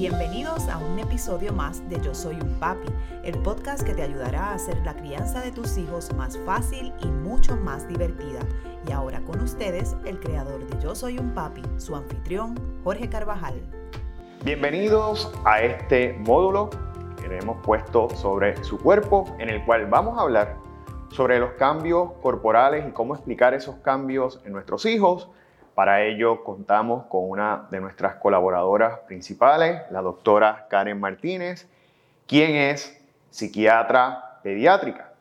Bienvenidos a un episodio más de Yo Soy un Papi, el podcast que te ayudará a hacer la crianza de tus hijos más fácil y mucho más divertida. Y ahora con ustedes, el creador de Yo Soy un Papi, su anfitrión, Jorge Carvajal. Bienvenidos a este módulo que le hemos puesto sobre su cuerpo, en el cual vamos a hablar sobre los cambios corporales y cómo explicar esos cambios en nuestros hijos para ello contamos con una de nuestras colaboradoras principales, la doctora Karen Martínez, quien es psiquiatra pediátrica.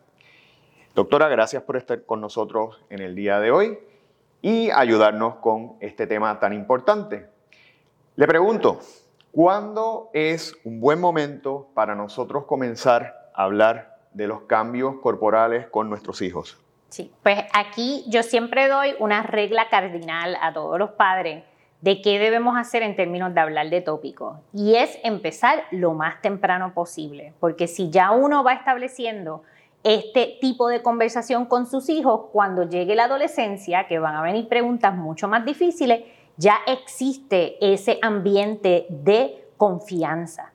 Doctora, gracias por estar con nosotros en el día de hoy y ayudarnos con este tema tan importante. Le pregunto, ¿cuándo es un buen momento para nosotros comenzar a hablar de los cambios corporales con nuestros hijos? Sí, pues aquí yo siempre doy una regla cardinal a todos los padres de qué debemos hacer en términos de hablar de tópicos. Y es empezar lo más temprano posible, porque si ya uno va estableciendo este tipo de conversación con sus hijos, cuando llegue la adolescencia, que van a venir preguntas mucho más difíciles, ya existe ese ambiente de confianza.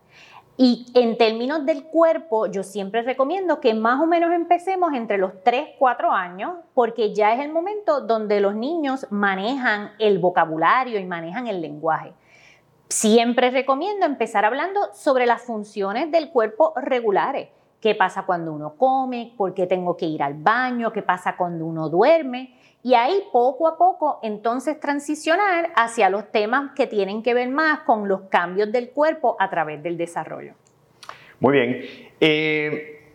Y en términos del cuerpo, yo siempre recomiendo que más o menos empecemos entre los 3, 4 años, porque ya es el momento donde los niños manejan el vocabulario y manejan el lenguaje. Siempre recomiendo empezar hablando sobre las funciones del cuerpo regulares. ¿Qué pasa cuando uno come? ¿Por qué tengo que ir al baño? ¿Qué pasa cuando uno duerme? Y ahí poco a poco entonces transicionar hacia los temas que tienen que ver más con los cambios del cuerpo a través del desarrollo. Muy bien. Eh,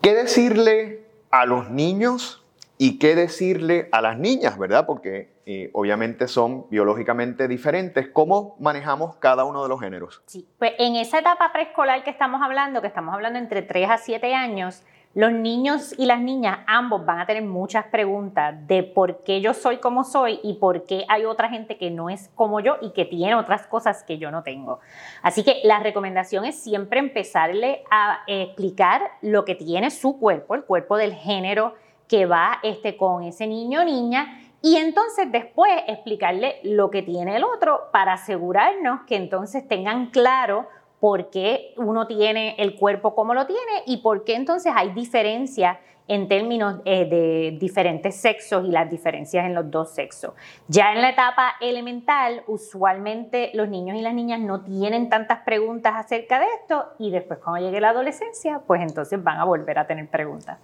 ¿Qué decirle a los niños y qué decirle a las niñas, verdad? Porque eh, obviamente son biológicamente diferentes. ¿Cómo manejamos cada uno de los géneros? Sí, pues en esa etapa preescolar que estamos hablando, que estamos hablando entre 3 a 7 años, los niños y las niñas ambos van a tener muchas preguntas de por qué yo soy como soy y por qué hay otra gente que no es como yo y que tiene otras cosas que yo no tengo. Así que la recomendación es siempre empezarle a explicar lo que tiene su cuerpo, el cuerpo del género que va este, con ese niño o niña y entonces después explicarle lo que tiene el otro para asegurarnos que entonces tengan claro por qué uno tiene el cuerpo como lo tiene y por qué entonces hay diferencia en términos eh, de diferentes sexos y las diferencias en los dos sexos. Ya en la etapa elemental, usualmente los niños y las niñas no tienen tantas preguntas acerca de esto y después cuando llegue la adolescencia, pues entonces van a volver a tener preguntas.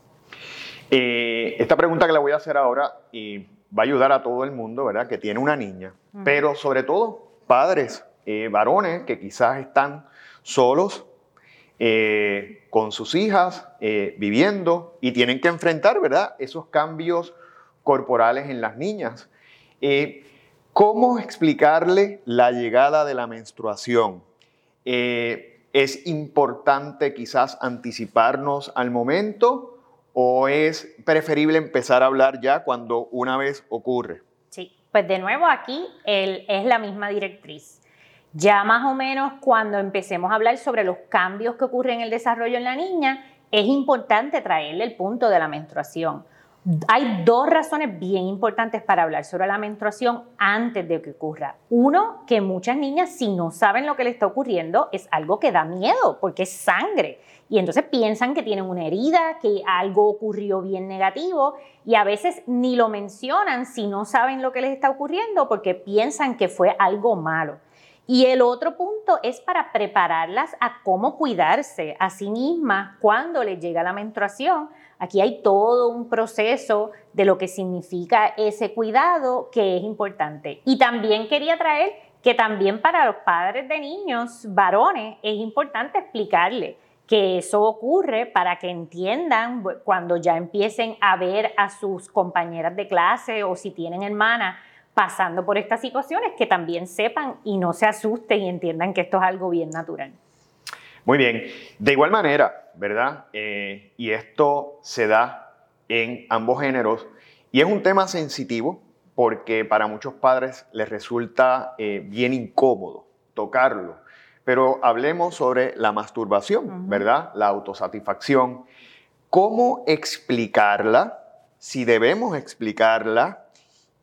Eh, esta pregunta que la voy a hacer ahora y va a ayudar a todo el mundo, ¿verdad? Que tiene una niña, pero sobre todo padres, eh, varones que quizás están solos, eh, con sus hijas, eh, viviendo y tienen que enfrentar, ¿verdad? Esos cambios corporales en las niñas. Eh, ¿Cómo explicarle la llegada de la menstruación? ¿Es importante quizás anticiparnos al momento o es preferible empezar a hablar ya cuando una vez ocurre? Sí, pues de nuevo aquí es la misma directriz. Ya más o menos cuando empecemos a hablar sobre los cambios que ocurren en el desarrollo en la niña, es importante traerle el punto de la menstruación. Hay dos razones bien importantes para hablar sobre la menstruación antes de que ocurra. Uno, que muchas niñas si no saben lo que le está ocurriendo es algo que da miedo porque es sangre y entonces piensan que tienen una herida, que algo ocurrió bien negativo y a veces ni lo mencionan si no saben lo que les está ocurriendo porque piensan que fue algo malo. Y el otro punto es para prepararlas a cómo cuidarse a sí mismas cuando les llega la menstruación. Aquí hay todo un proceso de lo que significa ese cuidado que es importante. Y también quería traer que también para los padres de niños varones es importante explicarle que eso ocurre para que entiendan cuando ya empiecen a ver a sus compañeras de clase o si tienen hermanas pasando por estas situaciones que también sepan y no se asusten y entiendan que esto es algo bien natural. Muy bien, de igual manera, ¿verdad? Eh, y esto se da en ambos géneros y es un tema sensitivo porque para muchos padres les resulta eh, bien incómodo tocarlo. Pero hablemos sobre la masturbación, ¿verdad? La autosatisfacción. ¿Cómo explicarla? Si debemos explicarla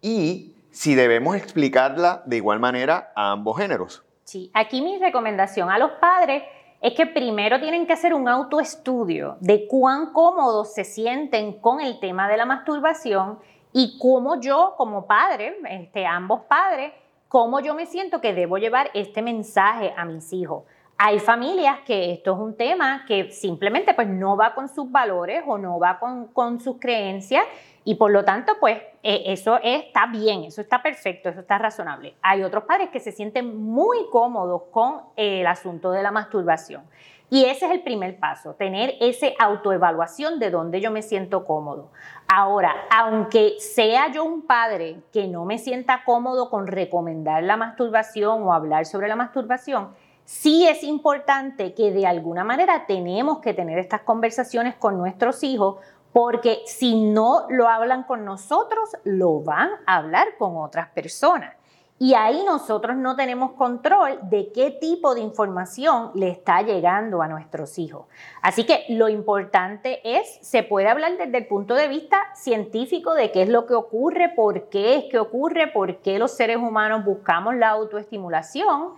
y si debemos explicarla de igual manera a ambos géneros. Sí, aquí mi recomendación a los padres es que primero tienen que hacer un autoestudio de cuán cómodos se sienten con el tema de la masturbación y cómo yo como padre, este, ambos padres, cómo yo me siento que debo llevar este mensaje a mis hijos. Hay familias que esto es un tema que simplemente pues no va con sus valores o no va con, sus creencias y por lo tanto pues e, eso está bien, eso está perfecto, eso está razonable. Hay otros padres que se sienten muy cómodos con el asunto de la masturbación. Y ese es el primer paso, tener esa autoevaluación de dónde yo me siento cómodo. Ahora, aunque sea yo un padre que no me sienta cómodo con recomendar la masturbación o hablar sobre la masturbación, sí es importante que de alguna manera tenemos que tener estas conversaciones con nuestros hijos porque si no lo hablan con nosotros, lo van a hablar con otras personas. Y ahí nosotros no tenemos control de qué tipo de información le está llegando a nuestros hijos. Así que lo importante es, se puede hablar desde el punto de vista científico de qué es lo que ocurre, por qué es que ocurre, por qué los seres humanos buscamos la autoestimulación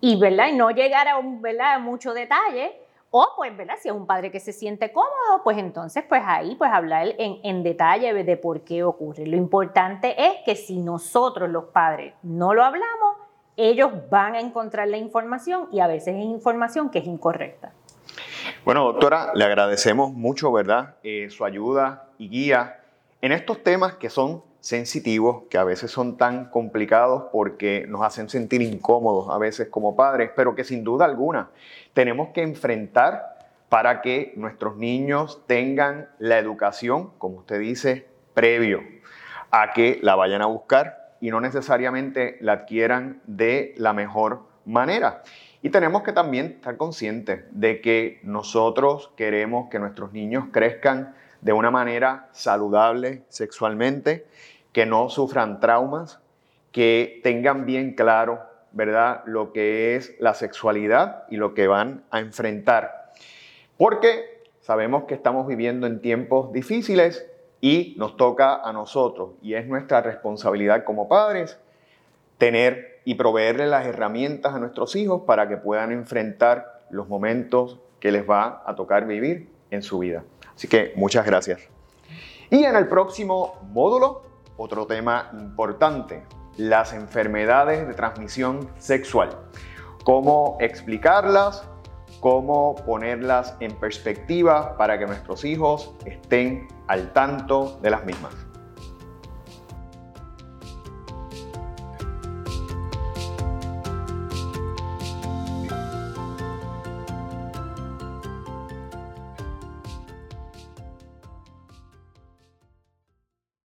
y, ¿verdad? y no llegar a, un, ¿verdad? mucho detalle, o pues, ¿verdad? Si es un padre que se siente cómodo, pues entonces, pues ahí, pues hablar en, en, detalle de por qué ocurre. Lo importante es que si nosotros los padres no lo hablamos, ellos van a encontrar la información y a veces es información que es incorrecta. Bueno, doctora, le agradecemos mucho, ¿verdad? Eh, su ayuda y guía en estos temas que son sensitivos, que a veces son tan complicados porque nos hacen sentir incómodos a veces como padres, pero que sin duda alguna tenemos que enfrentar para que nuestros niños tengan la educación, como usted dice, previo a que la vayan a buscar y no necesariamente la adquieran de la mejor manera. Y tenemos que también estar conscientes de que nosotros queremos que nuestros niños crezcan de una manera saludable sexualmente, que no sufran traumas, que tengan bien claro, ¿verdad?, lo que es la sexualidad y lo que van a enfrentar. Porque sabemos que estamos viviendo en tiempos difíciles y nos toca a nosotros y es nuestra responsabilidad como padres tener y proveerle las herramientas a nuestros hijos para que puedan enfrentar los momentos que les va a tocar vivir en su vida. Así que muchas gracias. Y en el próximo módulo, otro tema importante, las enfermedades de transmisión sexual. Cómo explicarlas, cómo ponerlas en perspectiva para que nuestros hijos estén al tanto de las mismas.